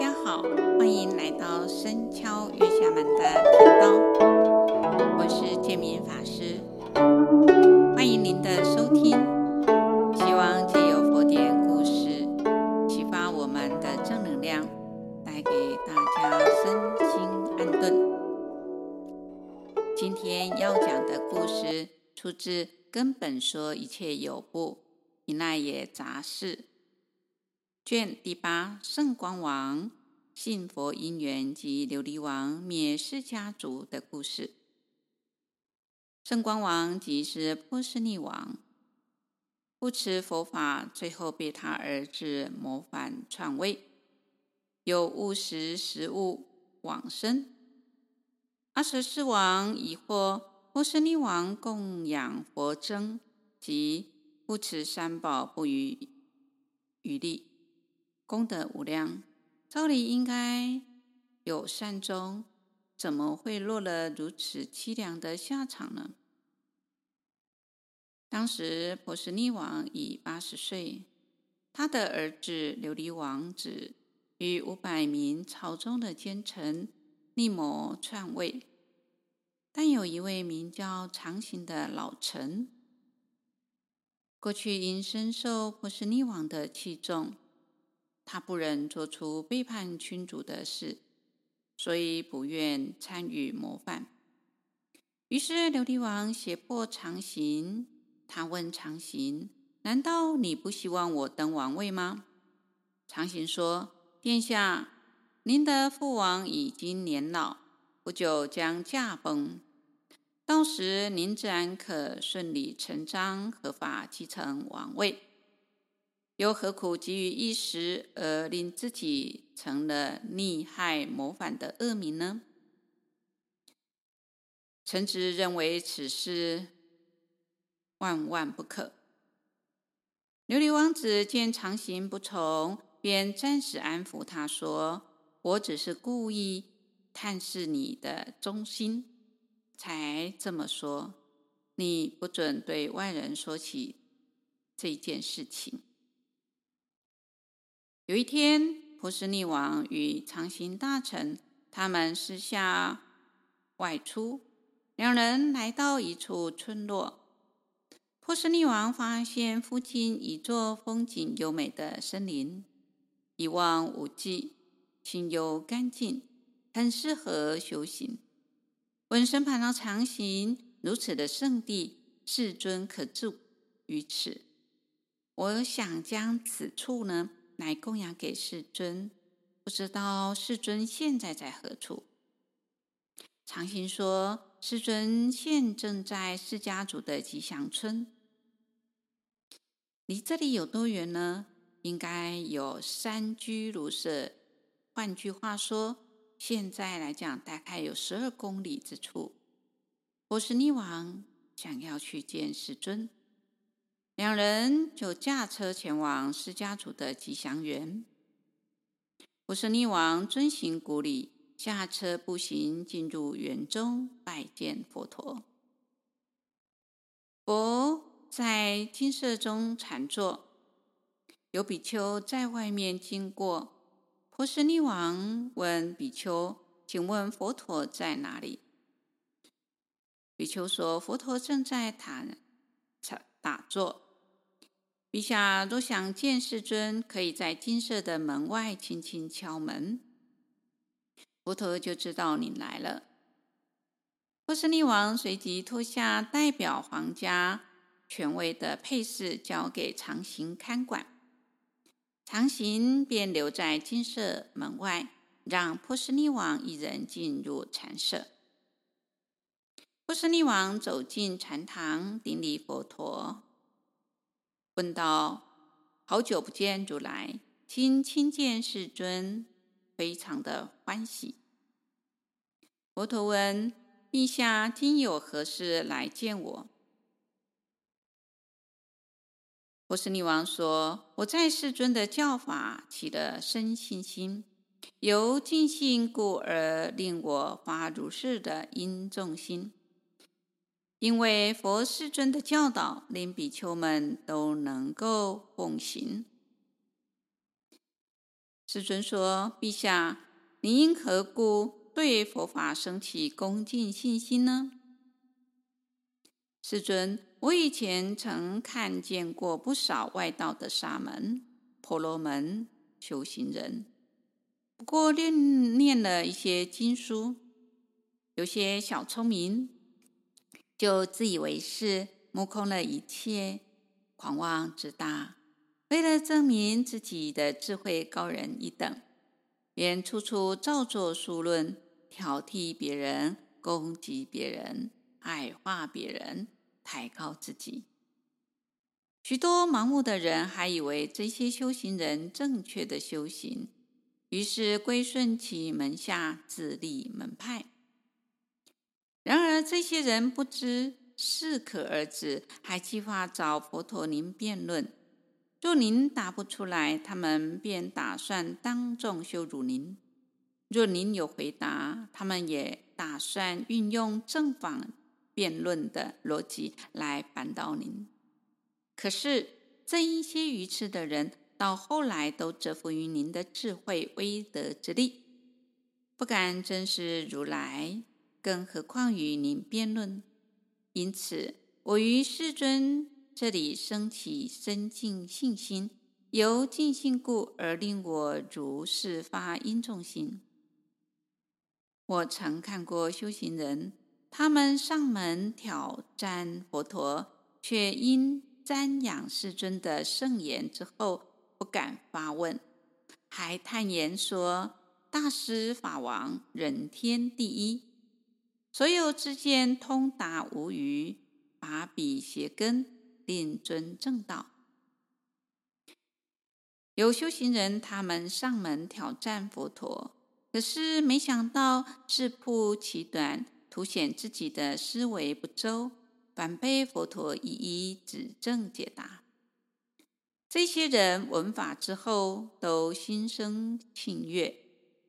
大家好，欢迎来到深敲月下门的频道，我是建明法师，欢迎您的收听。希望借由佛典故事，启发我们的正能量，带给大家身心安顿。今天要讲的故事出自《根本说一切有部》，毘奈耶杂事。卷第八，圣光王信佛因缘及琉璃王灭世家族的故事。圣光王即是波斯匿王，不持佛法，最后被他儿子谋反篡位，又误食食物往生。阿闍世王疑惑波斯匿王供养佛僧及不持三宝不遗余力。功德无量，照理应该有善终，怎么会落了如此凄凉的下场呢？当时波斯匿王已八十岁，他的儿子琉璃王子与五百名朝中的奸臣密谋篡位，但有一位名叫长行的老臣，过去因深受波斯匿王的器重。他不忍做出背叛君主的事，所以不愿参与谋反。于是琉璃王胁迫长行。他问长行：“难道你不希望我登王位吗？”长行说：“殿下，您的父王已经年老，不久将驾崩，到时您自然可顺理成章、合法继承王位。”又何苦急于一时，而令自己成了逆害谋反的恶名呢？臣子认为此事万万不可。琉璃王子见长行不从，便暂时安抚他说：“我只是故意探视你的忠心，才这么说。你不准对外人说起这件事情。”有一天，波斯匿王与长行大臣他们私下外出，两人来到一处村落。波斯匿王发现附近一座风景优美的森林，一望无际，清幽干净，很适合修行。问身旁的长行：如此的圣地，世尊可住于此？我想将此处呢，来供养给世尊，不知道世尊现在在何处？长行说：“世尊现正在释迦族的吉祥村，离这里有多远呢？应该有三居如舍。换句话说，现在来讲，大概有十二公里之处。”波斯匿王想要去见世尊。两人就驾车前往释迦族的吉祥园。波斯匿王遵行古礼，下车步行进入园中，拜见佛陀。佛在金色中禅坐，有比丘在外面经过。波斯匿王问比丘：“请问佛陀在哪里？”比丘说：“佛陀正在塔打坐。”陛下若想见世尊，可以在金色的门外轻轻敲门，佛陀就知道你来了。波斯匿王随即脱下代表皇家权威的配饰，交给长行看管。长行便留在金色门外，让波斯匿王一人进入禅舍。波斯匿王走进禅堂，顶礼佛陀。问道：“好久不见，如来，今亲见世尊，非常的欢喜。”佛陀问：“陛下今有何事来见我？”波斯匿王说：“我在世尊的教法起了深信心，由尽信故而令我发如是的殷重心。”因为佛世尊的教导，令比丘们都能够奉行。世尊说：“陛下，您因何故对佛法生起恭敬信心呢？”世尊，我以前曾看见过不少外道的沙门、婆罗门修行人，不过念念了一些经书，有些小聪明，就自以为是，目空了一切，狂妄自大。为了证明自己的智慧高人一等，便处处造作书论，挑剔别人，攻击别人，矮化别人，抬高自己。许多盲目的人还以为这些修行人正确的修行，于是归顺其门下，自立门派。然而，这些人不知适可而止，还计划找佛陀您辩论。若您答不出来，他们便打算当众羞辱您；若您有回答，他们也打算运用正反辩论的逻辑来扳倒您。可是这一些愚痴的人，到后来都折服于您的智慧威德之力，不敢正视如来，更何况与您辩论。因此，我于世尊。这里升起深敬信心，由敬信故而令我如是发殷重心。我曾看过修行人，他们上门挑战佛陀，却因瞻仰世尊的圣言之后不敢发问，还叹言说：“大师法王，人天第一，所有知见通达无余，法比邪根。”令尊正道，有修行人，他们上门挑战佛陀，可是没想到自曝其短，凸显自己的思维不周，反被佛陀一一指正解答。这些人闻法之后，都心生庆悦，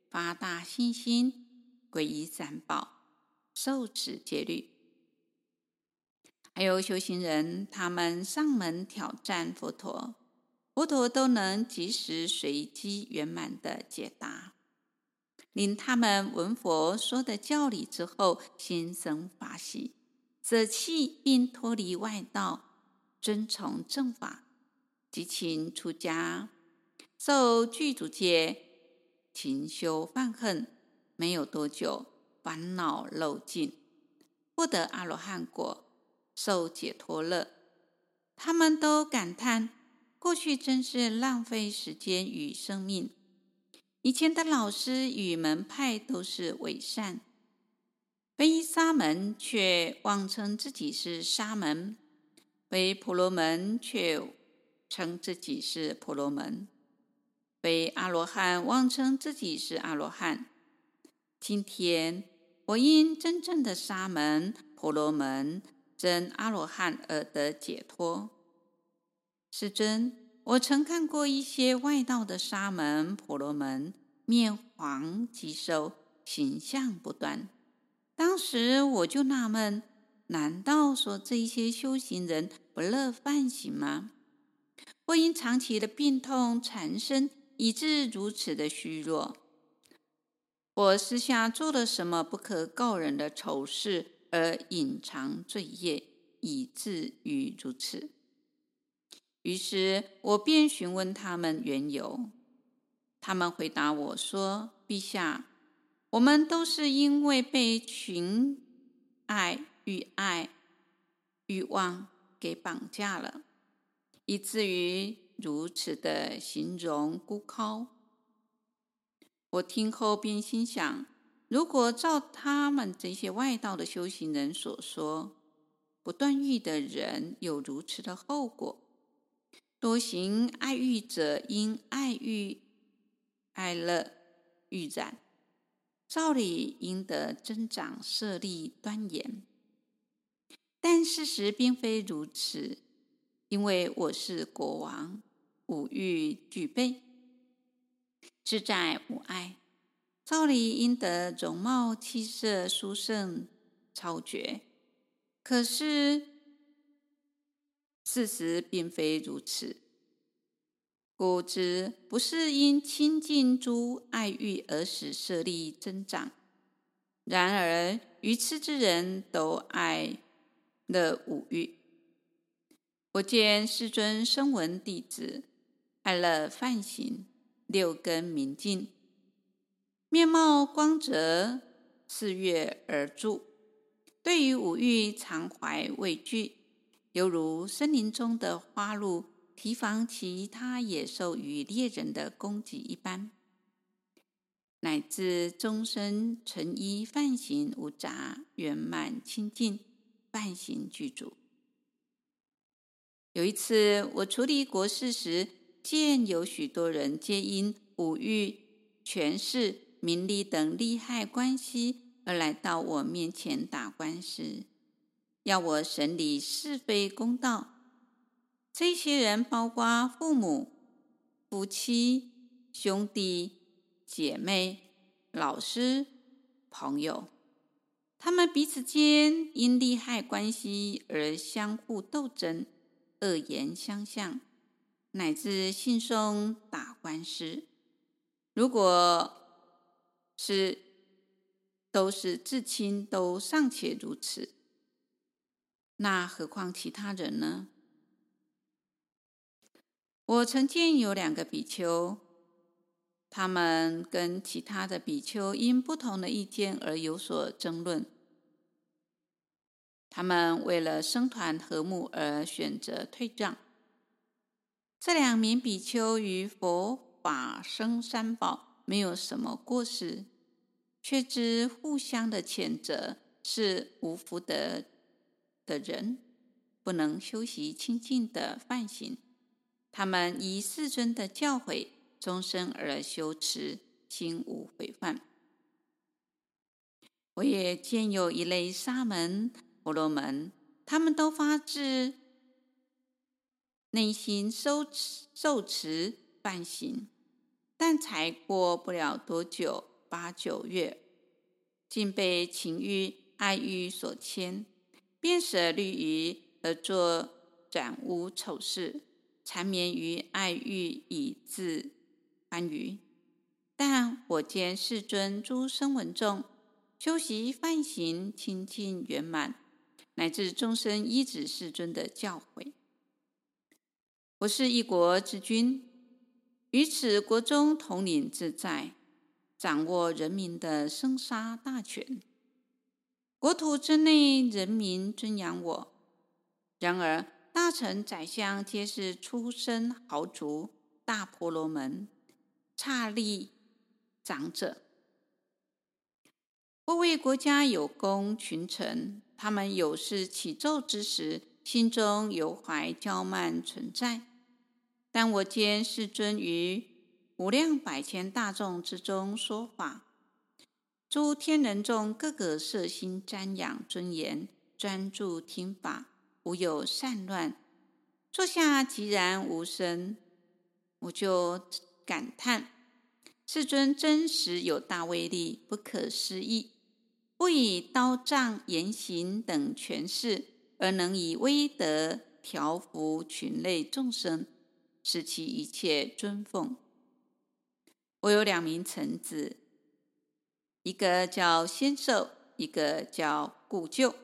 发大信心，皈依三宝，受持戒律。还有修行人，他们上门挑战佛陀，佛陀都能及时随机圆满的解答，令他们闻佛说的教理之后，心生法喜，舍弃并脱离外道，遵从正法，即请出家，受具足戒，勤修犯恨，没有多久，烦恼漏尽，获得阿罗汉果。受解脱乐，他们都感叹：过去真是浪费时间与生命。以前的老师与门派都是伪善，非沙门却妄称自己是沙门，非婆罗门却称自己是婆罗门，非阿罗汉妄称自己是阿罗汉。今天我因真正的沙门、婆罗门。真阿罗汉而得解脱。世尊，我曾看过一些外道的沙门、婆罗门，面黄肌瘦，形象不端。当时我就纳闷：难道说这些修行人不乐梵行吗？或因长期的病痛缠身，以致如此的虚弱？我私下做了什么不可告人的丑事？而隐藏罪业，以至于如此。于是我便询问他们缘由。他们回答我说：“陛下，我们都是因为被情爱、欲爱、欲望给绑架了，以至于如此的形容孤高。”我听后便心想。如果照他们这些外道的修行人所说，不断欲的人有如此的后果，多行爱欲者因爱欲爱乐欲染，照理应得增长舍利端严。但事实并非如此，因为我是国王，五欲俱备，自在无碍。照理应得容貌气色殊胜超绝，可是事实并非如此。故知不是因亲近诸爱欲而使舍利增长。然而愚痴之人都爱乐五欲。我见世尊声闻弟子爱乐梵行，六根明净，面貌光泽，四悦而住，对于五欲常怀畏惧，犹如森林中的花鹿。提防其他野兽与猎人的攻击一般，乃至终身纯依梵行无杂，圆满清净，梵行具足。有一次，我处理国事时，见有许多人皆因五欲、权势、名利等利害关系而来到我面前打官司，要我审理是非公道。这些人包括父母、夫妻、兄弟、姐妹、老师、朋友，他们彼此间因利害关系而相互斗争、恶言相向，乃至诉讼打官司。如果是都是至亲，都尚且如此，那何况其他人呢？我曾经有两个比丘，他们跟其他的比丘因不同的意见而有所争论。他们为了僧团和睦而选择退让。这两名比丘与佛法僧三宝没有什么过失，却知互相的谴责是无福德的人，不能修习清净的梵行。他们依世尊的教诲，终身而修持，心无悔犯。我也见有一类沙门、婆罗门，他们都发自内心修持受持梵行，但才过不了多久，八九月，竟被情欲、爱欲所牵，便舍律仪而作染污丑事。缠绵于爱欲以自欢愉，但我见世尊诸声闻众修习梵行清净圆满，乃至终身依止世尊的教诲。我是一国之君，于此国中统领自在，掌握人民的生杀大权。国土之内，人民尊仰我。然而，大臣、宰相皆是出身豪族、大婆罗门、刹利长者，或为国家有功群臣。他们有事起奏之时，心中犹怀骄慢存在。但我见世尊于无量百千大众之中说法，诸天人众个个摄心瞻仰尊严，专注听法。无有散乱，坐下寂然无声，我就感叹：世尊真实有大威力，不可思议。不以刀杖、严刑等权势，而能以威德调伏群类众生，使其一切尊奉。我有两名臣子，一个叫仙寿，一个叫故旧。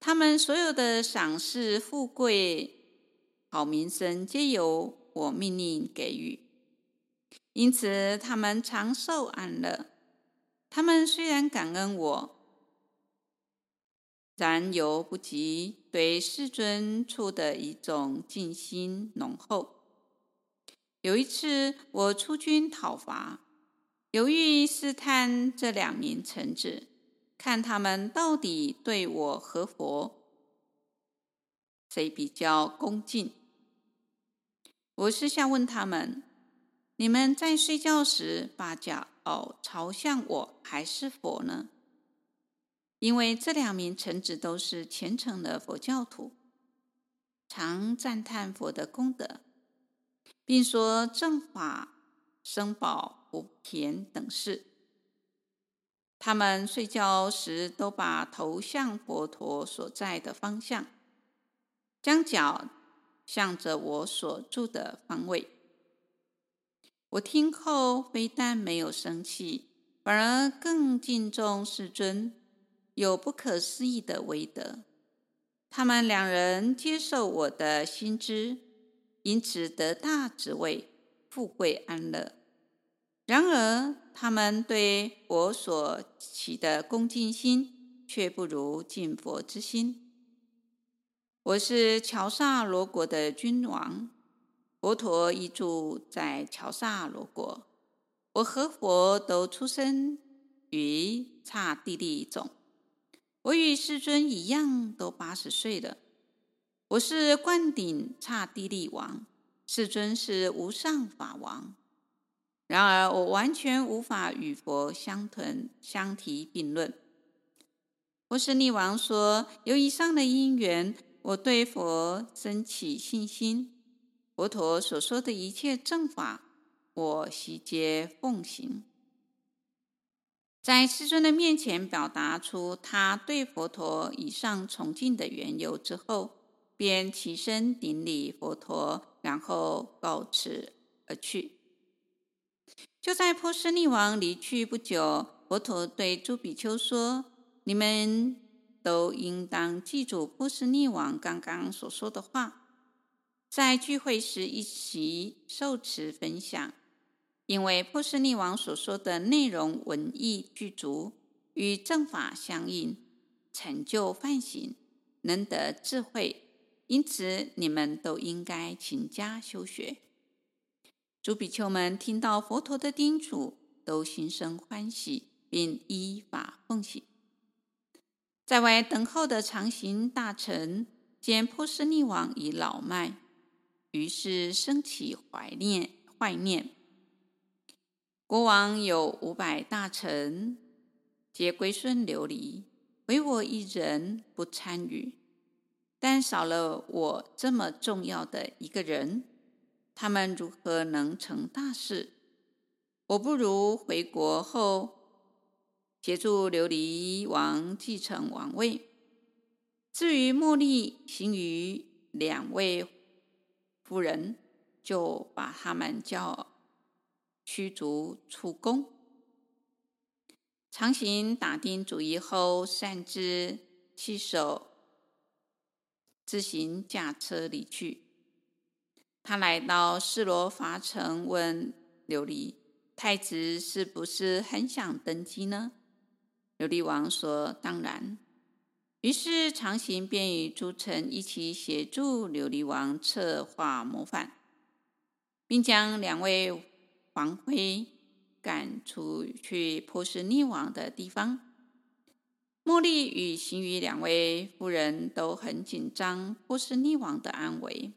他们所有的赏识、富贵、好名声，皆由我命令给予，因此他们长寿安乐。他们虽然感恩我，然犹不及对世尊处的一种敬心浓厚。有一次，我出军讨伐，犹豫试探这两名臣子。看他们到底对我和佛谁比较恭敬？我私下问他们：“你们在睡觉时把脚哦朝向我还是佛呢？”因为这两名臣子都是虔诚的佛教徒，常赞叹佛的功德，并说正法、僧宝、福田等事。他们睡觉时都把头向佛陀所在的方向，将脚向着我所住的方位，我听后非但没有生气，反而更敬重世尊，有不可思议的威德。他们两人接受我的新知，因此得大职位，富贵安乐。然而，他们对我所起的恭敬心，却不如敬佛之心。我是乔萨罗国的君王。佛陀亦住在乔萨罗国，我和佛都出生于刹帝利种。我与世尊一样，都八十岁了。我是灌顶刹帝利王，世尊是无上法王。然而，我完全无法与佛相同相提并论。波斯匿王说：“有以上的因缘，我对佛生起信心。”佛陀所说的一切正法，我悉皆奉行。在世尊的面前表达出他对佛陀以上崇敬的缘由之后，便起身顶礼佛陀，然后告辞而去。就在波斯匿王离去不久，佛陀对诸比丘说：“你们都应当记住波斯匿王刚刚所说的话。”在聚会时一起受持分享，因为波斯匿王所说的内容文义具足，与正法相应，成就梵行，能得智慧，因此你们都应该勤加修学。诸比丘们听到佛陀的叮嘱，都心生欢喜，并依法奉行。在外等候的长行大臣见波斯匿王已老迈。于是生起怀念，怀念。国王有五百大臣，皆归顺琉璃，唯我一人不参与。但少了我这么重要的一个人，他们如何能成大事？我不如回国后，协助琉璃王继承王位。至于茉莉、行于两位。夫人就把他们叫驱逐出宫。长行打定主意后，善知弃守，自行驾车离去。他来到斯罗伐城，问琉璃太子是不是很想登基呢？琉璃王说：“当然。”于是长行便与诸臣一起协助琉璃王策划谋反，并将两位王妃赶出去波斯匿王的地方。茉莉与行雨两位夫人都很紧张波斯匿王的安危，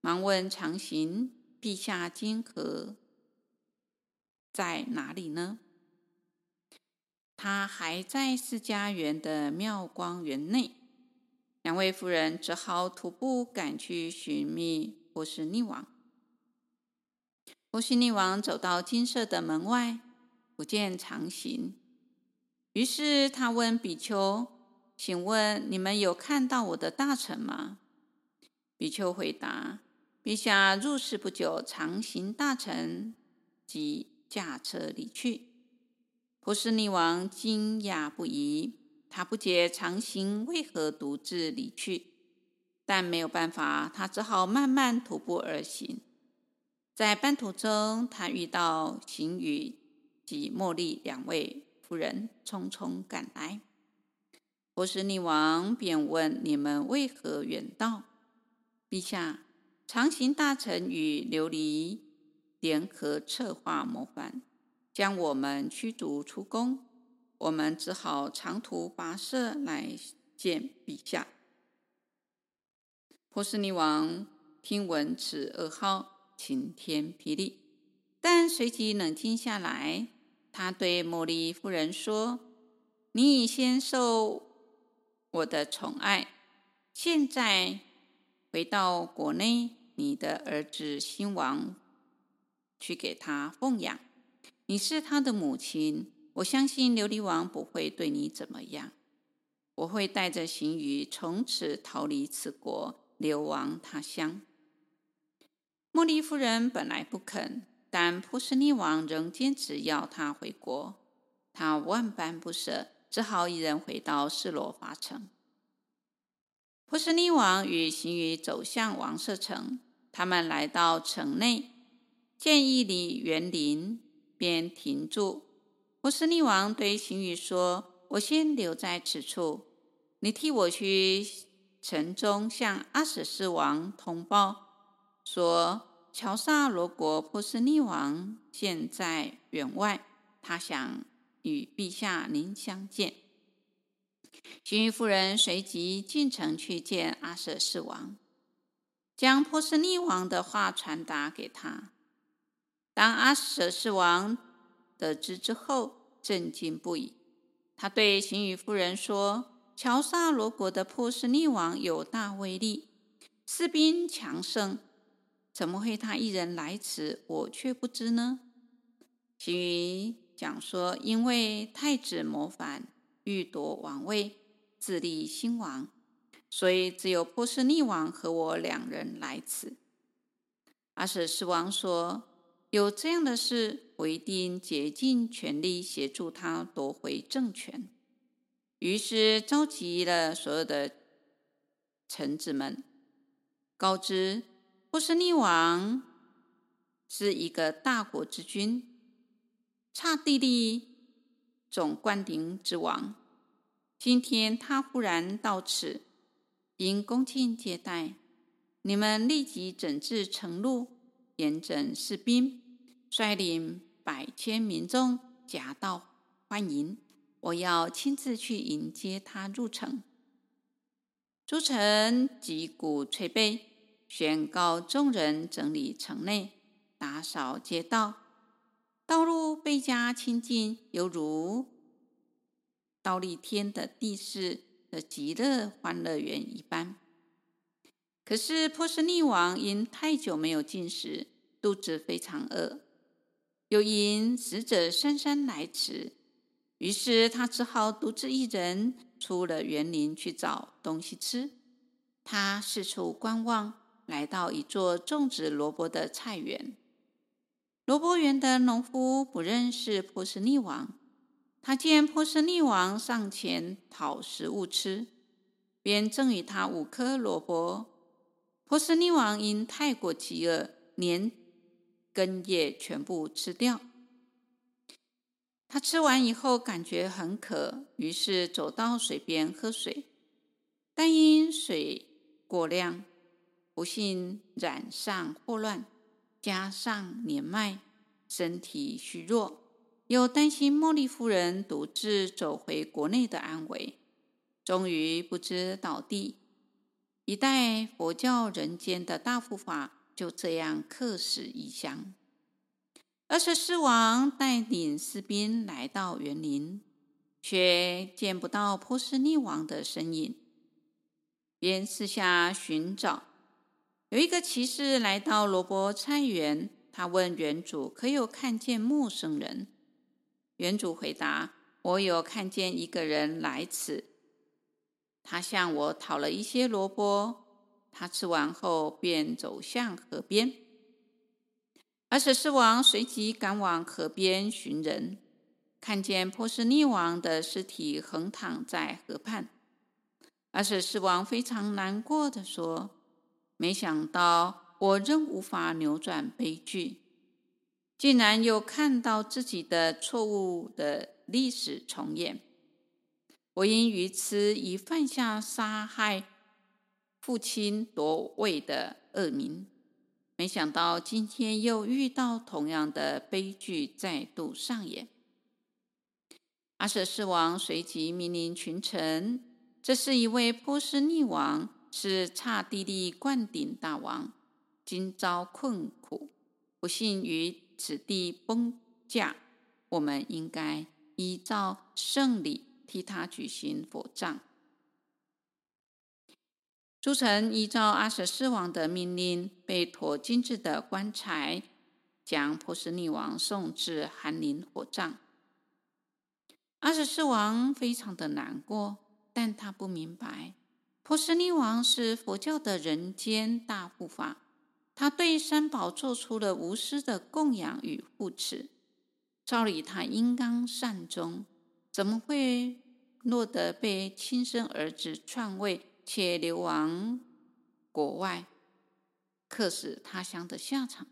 忙问长行：“陛下今何在哪里呢？”他还在释迦园的妙光园内，两位夫人只好徒步赶去寻觅波斯匿王。波西匿王走到金色的门外，不见长行，于是他问比丘：“请问你们有看到我的大臣吗？”比丘回答：“陛下入世不久，长行大臣即驾车离去。”波斯匿王惊讶不已，他不解长行为何独自离去，但没有办法，他只好慢慢徒步而行。在半途中，他遇到行宇及茉莉两位夫人匆匆赶来。波斯匿王便问：“你们为何远道？”陛下，长行大臣与琉璃联合策划谋反。将我们驱逐出宫，我们只好长途跋涉来见陛下。波斯匿王听闻此噩耗，晴天霹雳，但随即冷静下来。他对茉莉夫人说：“你已先受我的宠爱，现在回到国内，你的儿子新王去给他奉养。”你是他的母亲，我相信琉璃王不会对你怎么样。我会带着行雨从此逃离此国，流亡他乡。茉莉夫人本来不肯，但波斯匿王仍坚持要他回国，他万般不舍，只好一人回到示罗法城。波斯匿王与行于走向王舍城，他们来到城内，见一里园林，便停住。波斯匿王对行于说：“我先留在此处，你替我去城中向阿舍斯王通报，说。”乔萨罗国波斯匿王现在远外，他想与陛下您相见。辛于夫人随即进城去见阿舍斯王，将波斯匿王的话传达给他。当阿舍斯王得知之后，震惊不已。他对辛于夫人说：“乔萨罗国的波斯匿王有大威力，士兵强盛。”怎么会他一人来此，我却不知呢？其余讲说，因为太子谋反，欲夺王位，自立新王，所以只有波斯匿王和我两人来此。阿舍斯王说：“有这样的事，我一定竭尽全力协助他夺回政权。”于是召集了所有的臣子们，告知。波斯匿王是一个大国之君，刹帝利总灌顶之王。今天他忽然到此，应恭敬接待。你们立即整治城路，严整士兵，率领百千民众夹道欢迎。我要亲自去迎接他入城。诸臣击鼓吹贝。宣告众人整理城内，打扫街道，道路倍加清净，犹如倒立天的地势的极乐欢乐园一般。可是波斯匿王因太久没有进食，肚子非常饿，又因使者姗姗来迟，于是他只好独自一人出了园林去找东西吃。他四处观望。来到一座种植萝卜的菜园，萝卜园的农夫不认识波斯匿王，他见波斯匿王上前讨食物吃，便赠予他五颗萝卜。波斯匿王因太过饥饿，连根叶全部吃掉。他吃完以后感觉很渴，于是走到水边喝水，但因水过量。不幸染上霍乱，加上年迈，身体虚弱，又担心茉莉夫人独自走回国内的安危，终于不知倒地。一代佛教人间的大护法就这样客死异乡。阿舍斯王带领士兵来到园林，却见不到波斯匿王的身影，便四下寻找。有一个骑士来到萝卜菜园，他问园主：“可有看见陌生人？”园主回答：“我有看见一个人来此，他向我讨了一些萝卜。他吃完后便走向河边。”阿舍斯王随即赶往河边寻人，看见波斯匿王的尸体横躺在河畔。阿舍斯王非常难过地说。没想到我仍无法扭转悲剧，竟然又看到自己的错误的历史重演。我因愚痴已犯下杀害父亲夺位的恶名，没想到今天又遇到同样的悲剧再度上演。阿舍斯王随即命令群臣：“这是一位波斯匿王。”是刹帝利灌顶大王，今遭困苦，不幸于此地崩驾。我们应该依照圣礼替他举行佛葬。诸臣依照阿舍斯王的命令，被驮精致的棺材，将波斯匿王送至寒林火葬。阿舍斯王非常的难过，但他不明白。波斯匿王是佛教的人间大护法，他对三宝做出了无私的供养与护持。照理他应当善终，怎么会落得被亲生儿子篡位，且流亡国外，客死他乡的下场？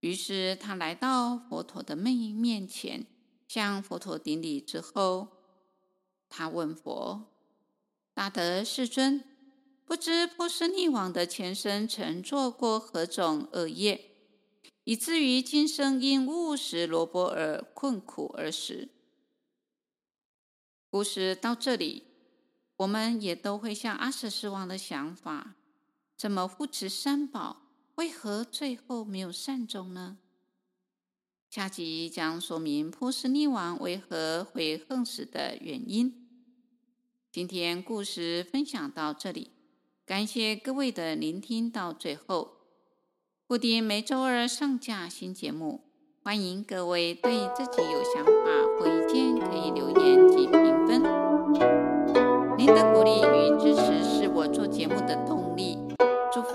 于是他来到佛陀的面面前，向佛陀顶礼之后，他问佛：“大德世尊。”不知波斯匿王的前生曾做过何种恶业，以至于今生因误食萝卜而困苦而死。故事到这里，我们也都会像阿舍世王的想法：怎么护持三宝，为何最后没有善终呢？下集将说明波斯匿王为何会横死的原因。今天故事分享到这里。感谢各位的聆听到最后。固定每周二上架新节目，欢迎各位对自己有想法或意见可以留言及评分。您的鼓励与支持是我做节目的动力。祝福